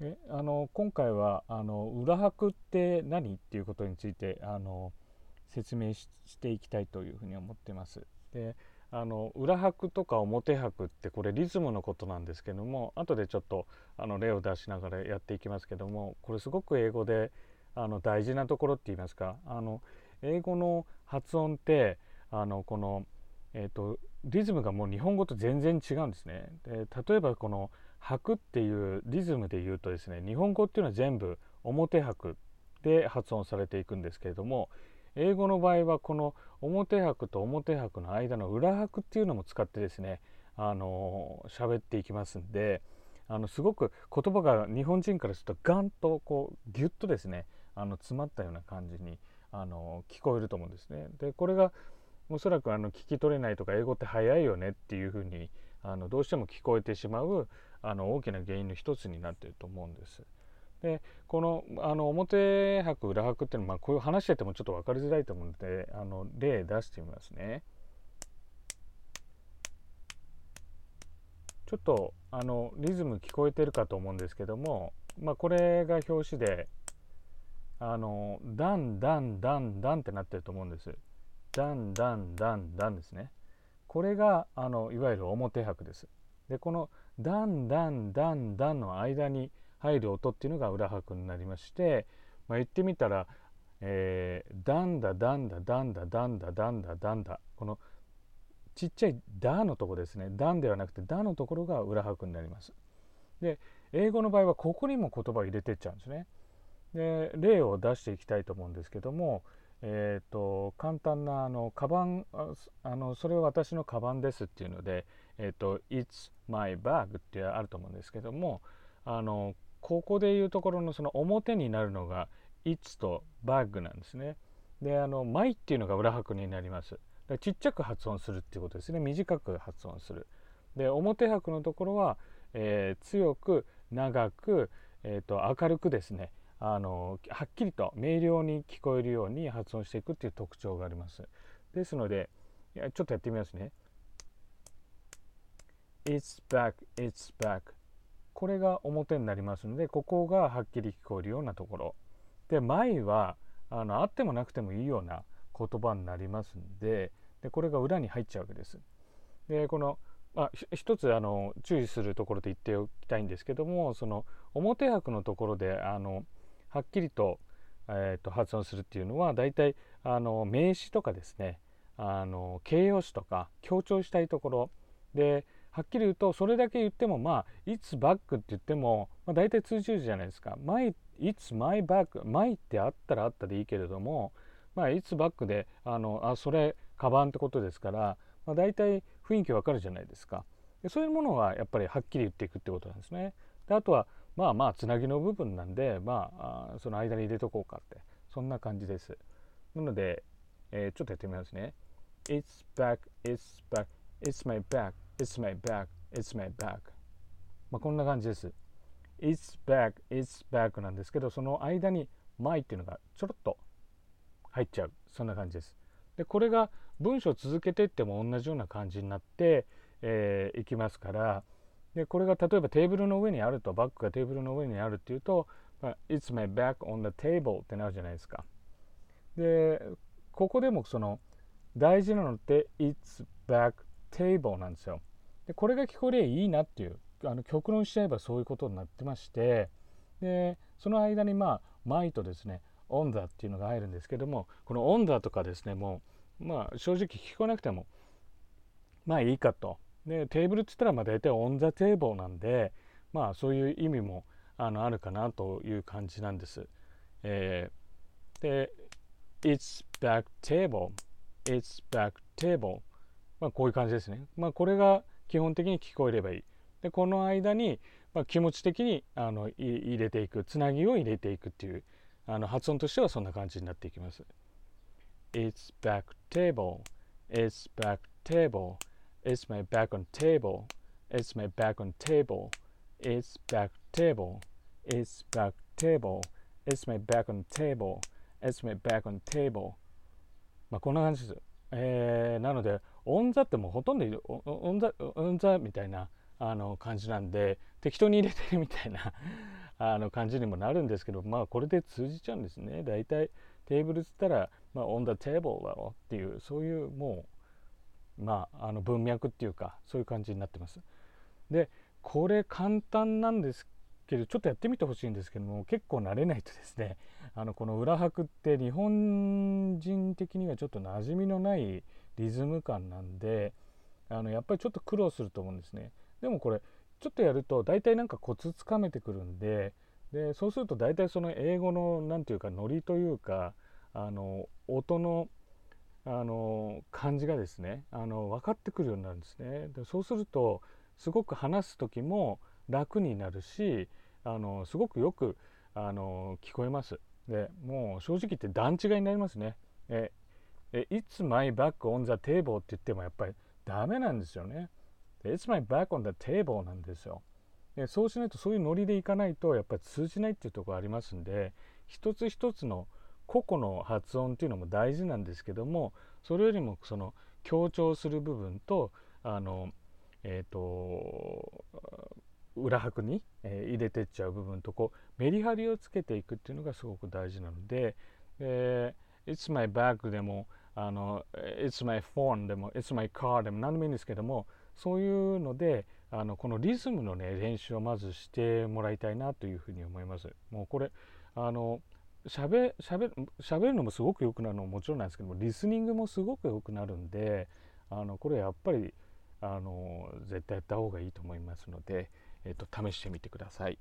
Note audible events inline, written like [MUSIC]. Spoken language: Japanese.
えあの今回はあの裏拍って何っていうことについてあの説明していきたいというふうに思ってます。であの裏拍とか表拍ってこれリズムのことなんですけども後でちょっとあの例を出しながらやっていきますけどもこれすごく英語であの大事なところって言いますかあの英語の発音ってあのこの、えーと、リズムがもう日本語と全然違うんですね。で例えばこの「拍」っていうリズムで言うとですね日本語っていうのは全部表拍で発音されていくんですけれども英語の場合はこの表拍と表拍の間の裏拍っていうのも使ってですねあの喋っていきますんであのすごく言葉が日本人からするとガンとこうギュッとですねあの詰まったような感じにあの聞こえると思うんですね。でこれがおそらくあの聞き取れないとか英語って早いよねっていうふうにあのどうしても聞こえてしまうあの大きな原因の一つになっていると思うんです。でこのあの表拍裏拍っていうのは、まあ、こういう話しててもちょっと分かりづらいと思うのであの例出してみますね。ちょっとあのリズム聞こえてるかと思うんですけども、まあ、これが表紙であのダンダンダンダンってなってると思うんです。ダンダンダンダンですね。これがあのいわゆる表拍です。でこのダンダンダンダンの間に入る音っていうのが裏拍になりまして、まあ、言ってみたら、えー、ダンダダンダダンダダンダダンダダンダこのちっちゃい「ダ」のとこですね「ダン」ではなくて「ダ」のところが裏拍になります。で英語の場合はここにも言葉を入れてっちゃうんですね。で例を出していきたいと思うんですけども、えーと、簡単なあのカバンあのそれは私のカバンですっていうので、えーと「It's my bag」ってあると思うんですけどもあのここでいうところのその表になるのが「It's」と「bag」なんですね。であの「my」っていうのが裏拍になります。ちっちゃく発音するっていうことですね短く発音する。で表拍のところは、えー、強く長く、えーと、明るくですねあのはっきりと明瞭に聞こえるように発音していくっていう特徴があります。ですのでいやちょっとやってみますね。It's back, it's back これが表になりますのでここがはっきり聞こえるようなところで前はあのあってもなくてもいいような言葉になりますんででこれが裏に入っちゃうわけです。でこのあ一つあの注意するところで言っておきたいんですけどもその表拍のところであのはっきりと,、えーと、発音するっていうのは大体あの名詞とかですねあの形容詞とか強調したいところ。ではっきり言うとそれだけ言ってもまあ「It's back」って言っても、まあ、大体通じるじゃないですか「My It's my back」「My」ってあったらあったでいいけれども「まあ、It's back で」あのあそれカバンってことですから、まあ、大体雰囲気わかるじゃないですか。でそういうものはやっぱりはっきり言っていくってことなんですね。であとはまあまあつなぎの部分なんでまあその間に入れとこうかってそんな感じです。なので、えー、ちょっとやってみますね。It's back, it's back, it's my back It's my back, it's my back. まあこんな感じです。It's back, it's back なんですけどその間に my っていうのがちょろっと入っちゃう。そんな感じです。でこれが文章続けていっても同じような感じになって、えー、いきますからでこれが例えばテーブルの上にあるとバッグがテーブルの上にあるっていうと、It's my back on the table ってなるじゃないですか。でここでもその大事なのって It's back table なんですよ。でこれが聞こえりゃいいなっていうあの極論しちゃえばそういうことになってましてでその間にまあ「マイ」とですね「オンダ」っていうのが入るんですけどもこの「オンダ」とかですねもうまあ正直聞こえなくてもまあいいかと。でテーブルって言ったらまあ大体オン・ザ・テーブルなんでまあそういう意味もあのあるかなという感じなんです。えー、で「It's back table」「It's back table」まあこういう感じですね。まあこれが基本的に聞こえればいい。でこの間に、まあ、気持ち的にあの入れていくつなぎを入れていくっていうあの発音としてはそんな感じになっていきます。It's back table. It's back table. It's my back on table. It's my back on table. It's back table. It's back table. It's my back on table. It's my back on table. まあこんな感じです。えー、なのでオンザってもうほとんどオンザオンザみたいなあの感じなんで適当に入れてるみたいな [LAUGHS] あの感じにもなるんですけどまあこれで通じちゃうんですね大体テーブルっつったら、まあ、on the table だろっていうそういうもうまああの文脈っていうかそういう感じになってます。でこれ簡単なんですけどちょっとやってみてほしいんですけども結構慣れないとですねあのこの裏拍って日本人的にはちょっと馴染みのないリズム感なんであのやっぱりちょっと苦労すると思うんですね。でもこれちょっとやると大体なんかコツつかめてくるんででそうすると大体その英語の何て言うかノリというかあの音のあの感じがですねあの分かってくるようになるんですね。でそうするとすごく話す時も楽になるしあのすごくよくあの聞こえます。でもう正直言って段違いになりますね。ええ It's my back on the table って言ってもやっぱりダメなんですよね。It's my back on the table なんですよ。でそうしないとそういうノリでいかないとやっぱり通じないっていうところありますんで一つ一つの個々の発音っていうのも大事なんですけどもそれよりもその強調する部分とあのえっ、ー、と裏拍に、え、入れてっちゃう部分とこうメリハリをつけていくっていうのがすごく大事なので「えー、It's my bag」でもあの「It's my phone」でも「It's my car」でも何でもいいんですけどもそういうのであのこのリズムのね練習をまずしてもらいたいなというふうに思います。もうこれあのしゃべしゃべしゃべるのもすごく良くなるのももちろんなんですけどもリスニングもすごく良くなるんであのこれやっぱりあの絶対やった方がいいと思いますので、えっと、試してみてください。